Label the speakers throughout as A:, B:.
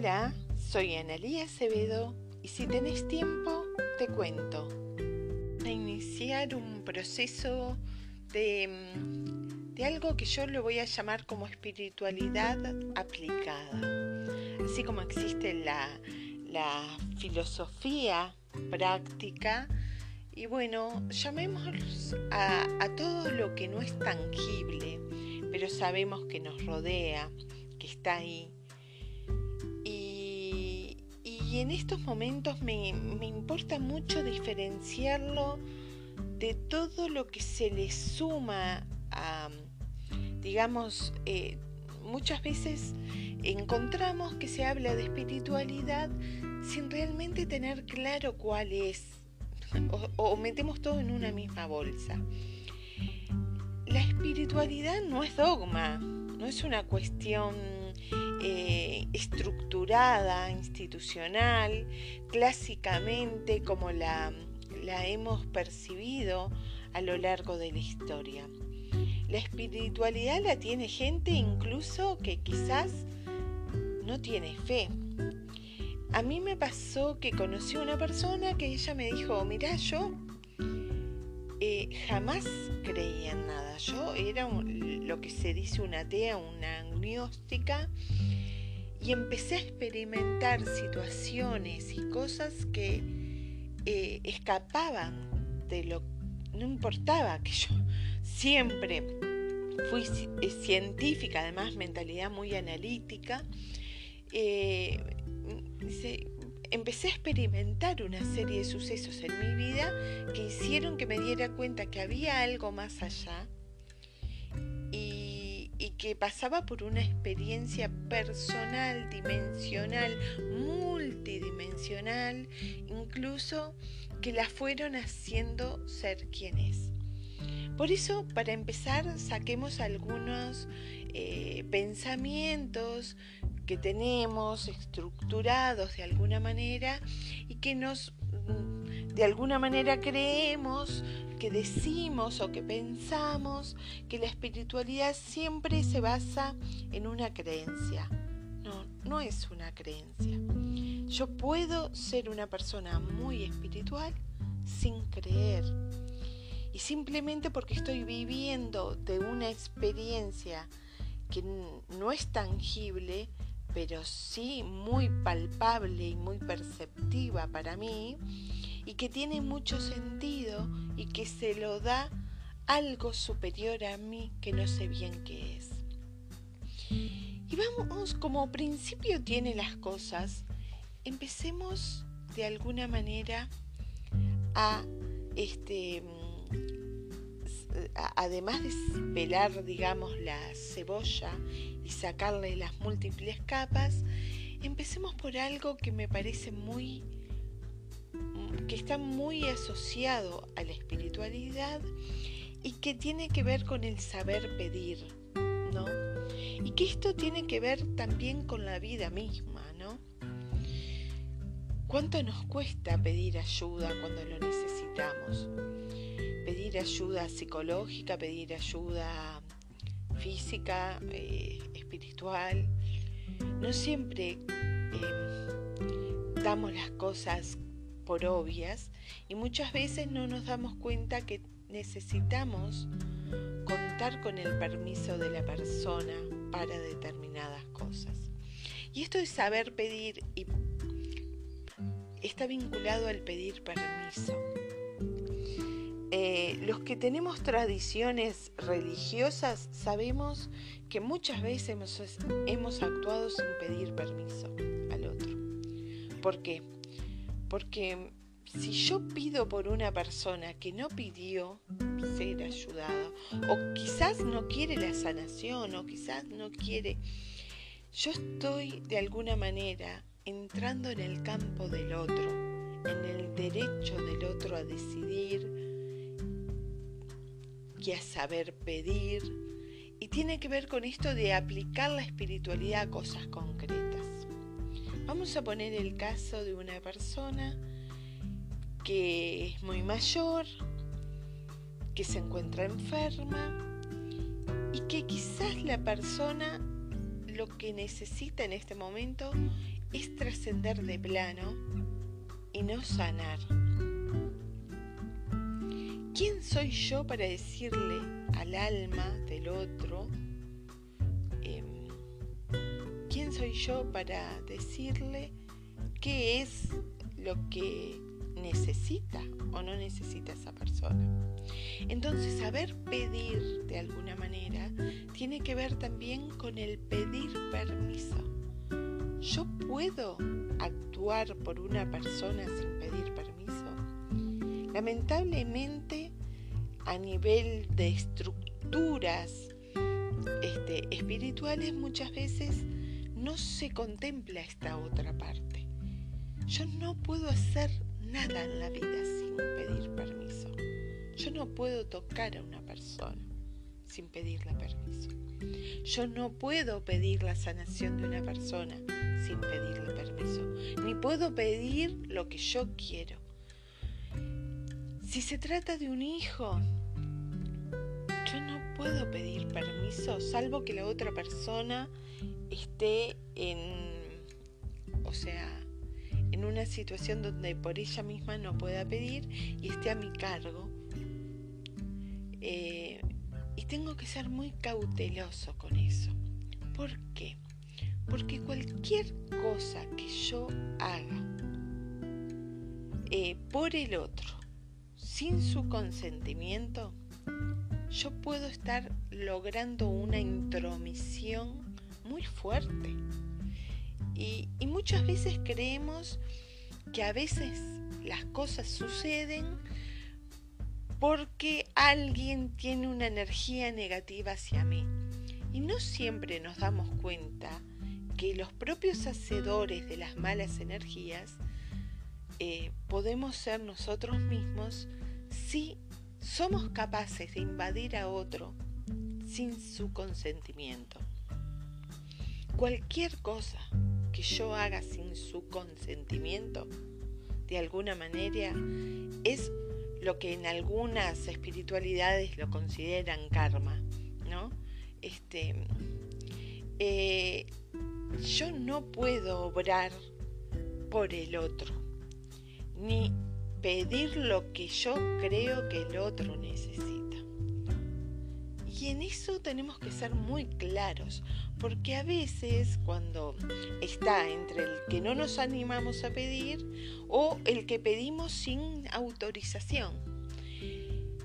A: Hola, soy Analía Acevedo y si tenés tiempo te cuento. A iniciar un proceso de, mm, de algo que yo lo voy a llamar como espiritualidad aplicada. Así como existe la, la filosofía práctica, y bueno, llamemos a, a, todo lo que no es tangible, pero sabemos que nos rodea, que está ahí, y en estos momentos me, importa mucho diferenciarlo de todo lo que se le suma a, digamos, eh, muchas veces encontramos que se habla de espiritualidad sin realmente tener claro cuál es, o metemos todo en una misma bolsa. La espiritualidad no es dogma, no es una cuestión eh, estructurada, institucional, clásicamente como la, la hemos percibido a lo largo de la historia. La espiritualidad la tiene gente incluso que quizás no tiene fe. A mí me pasó que conocí a una persona que ella me dijo, mira, yo eh, jamás creía en nada. Yo era lo que se dice una atea, una agnóstica, y empecé a experimentar situaciones y cosas que eh, escapaban de lo no importaba que yo siempre fui eh, científica, además mentalidad muy analítica. Empecé a experimentar una serie de sucesos en mi vida que hicieron que me diera cuenta que había algo más allá y, que pasaba por una experiencia personal, dimensional, multidimensional, incluso que la fueron haciendo ser quien es. Por eso, para empezar, saquemos algunos eh, pensamientos que tenemos estructurados de alguna manera y que nos mm, de alguna manera creemos, que decimos o que pensamos que la espiritualidad siempre se basa en una creencia. No, no es una creencia. Yo puedo ser una persona muy espiritual sin creer. Y simplemente porque estoy viviendo de una experiencia que no es tangible, pero sí muy palpable y muy perceptiva para mí y que tiene mucho sentido y que se lo da algo superior a mí que no sé bien qué es. Y vamos, como principio tiene las cosas, empecemos de alguna manera a este además de pelar, digamos, la cebolla y sacarle las múltiples capas, empecemos por algo que me parece muy que está muy asociado a la espiritualidad y que tiene que ver con el saber pedir, ¿no? Y que esto tiene que ver también con la vida misma, ¿no? ¿Cuánto nos cuesta pedir ayuda cuando lo necesitamos? Pedir ayuda psicológica, pedir ayuda física, eh, espiritual. No siempre em, damos las cosas por obvias y muchas veces no nos damos cuenta que necesitamos contar con el permiso de la persona para determinadas cosas. Y esto de saber pedir y está vinculado al pedir permiso. Los que tenemos tradiciones religiosas sabemos que muchas veces hemos, hemos, actuado sin pedir permiso al otro. ¿Por qué? Porque si yo pido por una persona que no pidió ser ayudada, o quizás no quiere la sanación, o quizás no quiere, yo estoy de alguna manera entrando en el campo del otro, en el derecho del otro a decidir, y a saber pedir. Y tiene que ver con esto de aplicar la espiritualidad a cosas concretas. Vamos a poner el caso de una persona que es muy mayor, que se encuentra enferma y que quizás la persona lo que necesita en este momento es trascender de plano y no sanar. ¿Quién soy yo para decirle al alma del otro? Em, ¿Quién soy yo para decirle qué es lo que necesita o no necesita esa persona? Entonces, saber pedir de alguna manera tiene que ver también con el pedir permiso. ¿Yo puedo actuar por una persona sin pedir permiso? Lamentablemente, a nivel de estructuras este, espirituales, muchas veces no se contempla esta otra parte. Yo no puedo hacer nada en la vida sin pedir permiso. Yo no puedo tocar a una persona sin pedirle permiso. Yo no puedo pedir la sanación de una persona sin pedirle permiso. Ni puedo pedir lo que yo quiero. Si se trata de un hijo, yo no puedo pedir permiso salvo que la otra persona esté en, o sea, en una situación donde por ella misma no pueda pedir y esté a mi cargo eh, y tengo que ser muy cauteloso con eso. ¿Por qué? Porque cualquier cosa que yo haga eh, por el otro, sin su consentimiento, yo puedo estar logrando una intromisión muy fuerte. y muchas veces creemos que a veces las cosas suceden porque alguien tiene una energía negativa hacia mí. Y no siempre nos damos cuenta que los propios hacedores de las malas energías eh, podemos ser nosotros mismos si somos capaces de invadir a otro sin su consentimiento. Cualquier cosa que yo haga sin su consentimiento, de alguna manera, es lo que en algunas espiritualidades lo consideran karma, ¿no? Este, eh, yo no puedo obrar por el otro, ni pedir lo que yo creo que el otro necesita. Y en eso tenemos que ser muy claros, porque a veces cuando está entre el que no nos animamos a pedir o el que pedimos sin autorización.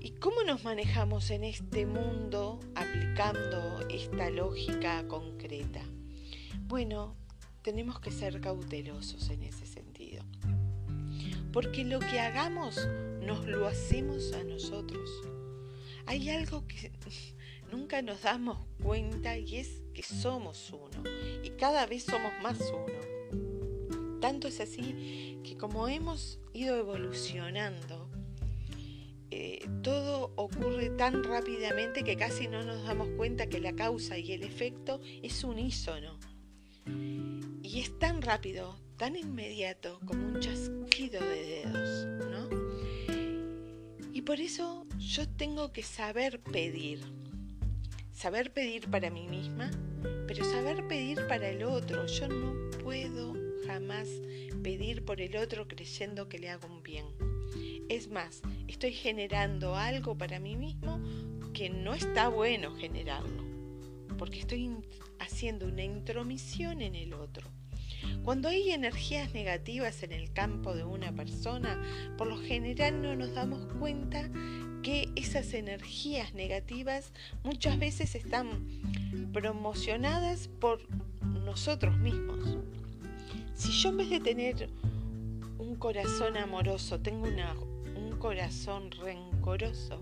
A: ¿Y cómo nos manejamos en este mundo aplicando esta lógica concreta? Bueno, tenemos que ser cautelosos en ese sentido. Porque lo que hagamos nos lo hacemos a nosotros. Hay algo que nunca nos damos cuenta y es que somos uno y cada vez somos más uno. Tanto es así que como hemos ido evolucionando, eh, todo ocurre tan rápidamente que casi no nos damos cuenta que la causa y el efecto es unísono. Y es tan rápido, tan inmediato como un chasquido de dedos, ¿no? Y por eso yo tengo que saber pedir saber pedir para mí misma, pero saber pedir para el otro. Yo no puedo jamás pedir por el otro creyendo que le hago un bien. Es más, estoy generando algo para mí mismo que no está bueno generarlo, porque estoy haciendo una intromisión en el otro. Cuando hay energías negativas en el campo de una persona, por lo general no nos damos cuenta que esas energías negativas muchas veces están promocionadas por nosotros mismos. Si yo en vez de tener un corazón amoroso, tengo un corazón rencoroso,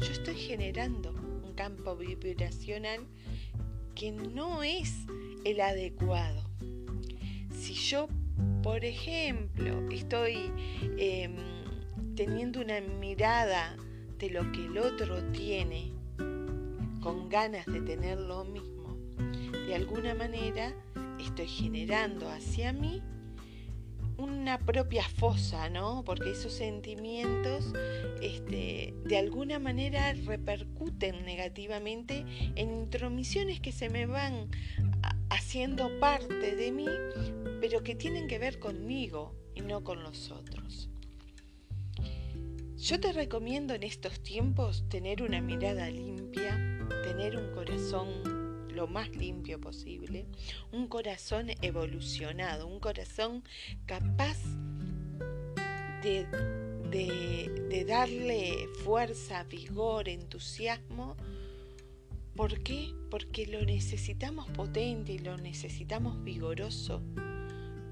A: yo estoy generando un campo vibracional que no es el adecuado. Yo, por ejemplo, estoy em, teniendo una mirada de lo que el otro tiene, con ganas de tener lo mismo, de alguna manera estoy generando hacia mí una propia fosa, ¿no? Porque esos sentimientos este, de alguna manera repercuten negativamente en intromisiones que se me van haciendo parte de mí, pero que tienen que ver conmigo y no con los otros. Yo te recomiendo en estos tiempos tener una mirada limpia, tener un corazón lo más limpio posible, un corazón evolucionado, un corazón capaz de, darle fuerza, vigor, entusiasmo. ¿Por qué? Porque lo necesitamos potente y lo necesitamos vigoroso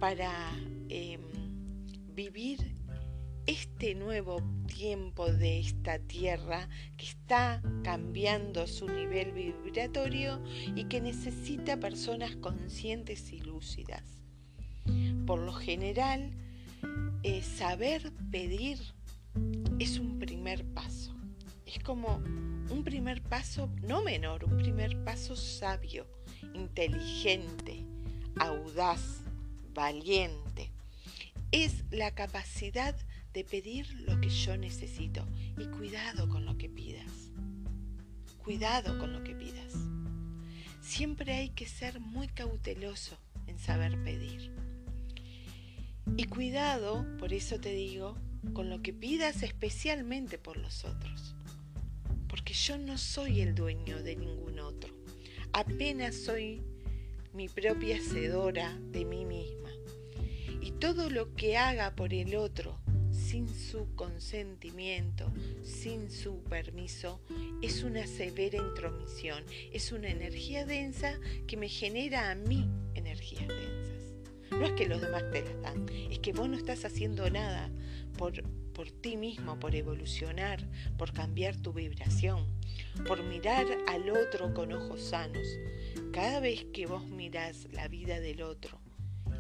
A: para em, vivir este nuevo tiempo de esta tierra que está cambiando su nivel vibratorio y que necesita personas conscientes y lúcidas. Por lo general, eh, saber pedir es un primer paso. Es como un primer paso no menor, un primer paso sabio, inteligente, audaz, valiente. Es la capacidad de pedir lo que yo necesito. Y cuidado con lo que pidas. Cuidado con lo que pidas. Siempre hay que ser muy cauteloso en saber pedir. Y cuidado, por eso te digo, con lo que pidas especialmente por los otros. Porque yo no soy el dueño de ningún otro. Apenas soy mi propia hacedora de mí misma. Todo lo que haga por el otro sin su consentimiento, sin su permiso, es una severa intromisión, es una energía densa que me genera a mí energías densas. No es que los demás te las dan, es que vos no estás haciendo nada por, por ti mismo, por evolucionar, por cambiar tu vibración, por mirar al otro con ojos sanos. Cada vez que vos mirás la vida del otro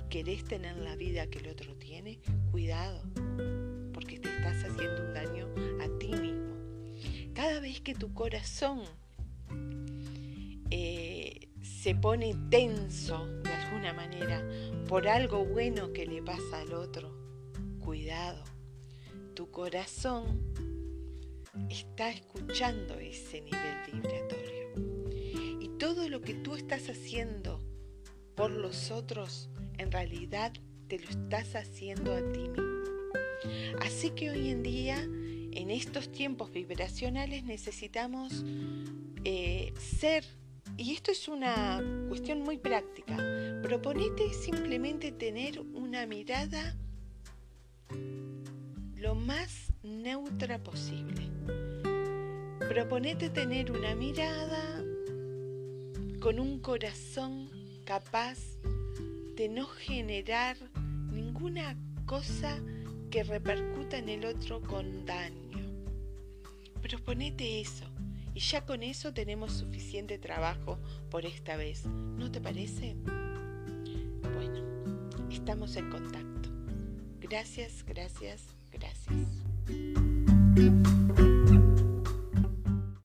A: querés tener la vida que el otro tiene, cuidado estás haciendo un daño a ti mismo. Cada vez que tu corazón eh, se pone tenso de alguna manera por algo bueno que le pasa al otro, cuidado, tu corazón está escuchando ese nivel vibratorio. Y todo lo que tú estás haciendo por los otros, en realidad te lo estás haciendo a ti mismo. Así que hoy en día, en estos tiempos vibracionales, necesitamos eh, ser, y esto es una cuestión muy práctica, proponete simplemente tener una mirada lo más neutra posible. Proponete tener una mirada con un corazón capaz de no generar ninguna cosa que repercuta en el otro con daño. Pero ponete eso y ya con eso tenemos suficiente trabajo por esta vez. ¿No te parece? Bueno, estamos en contacto. Gracias, gracias, gracias.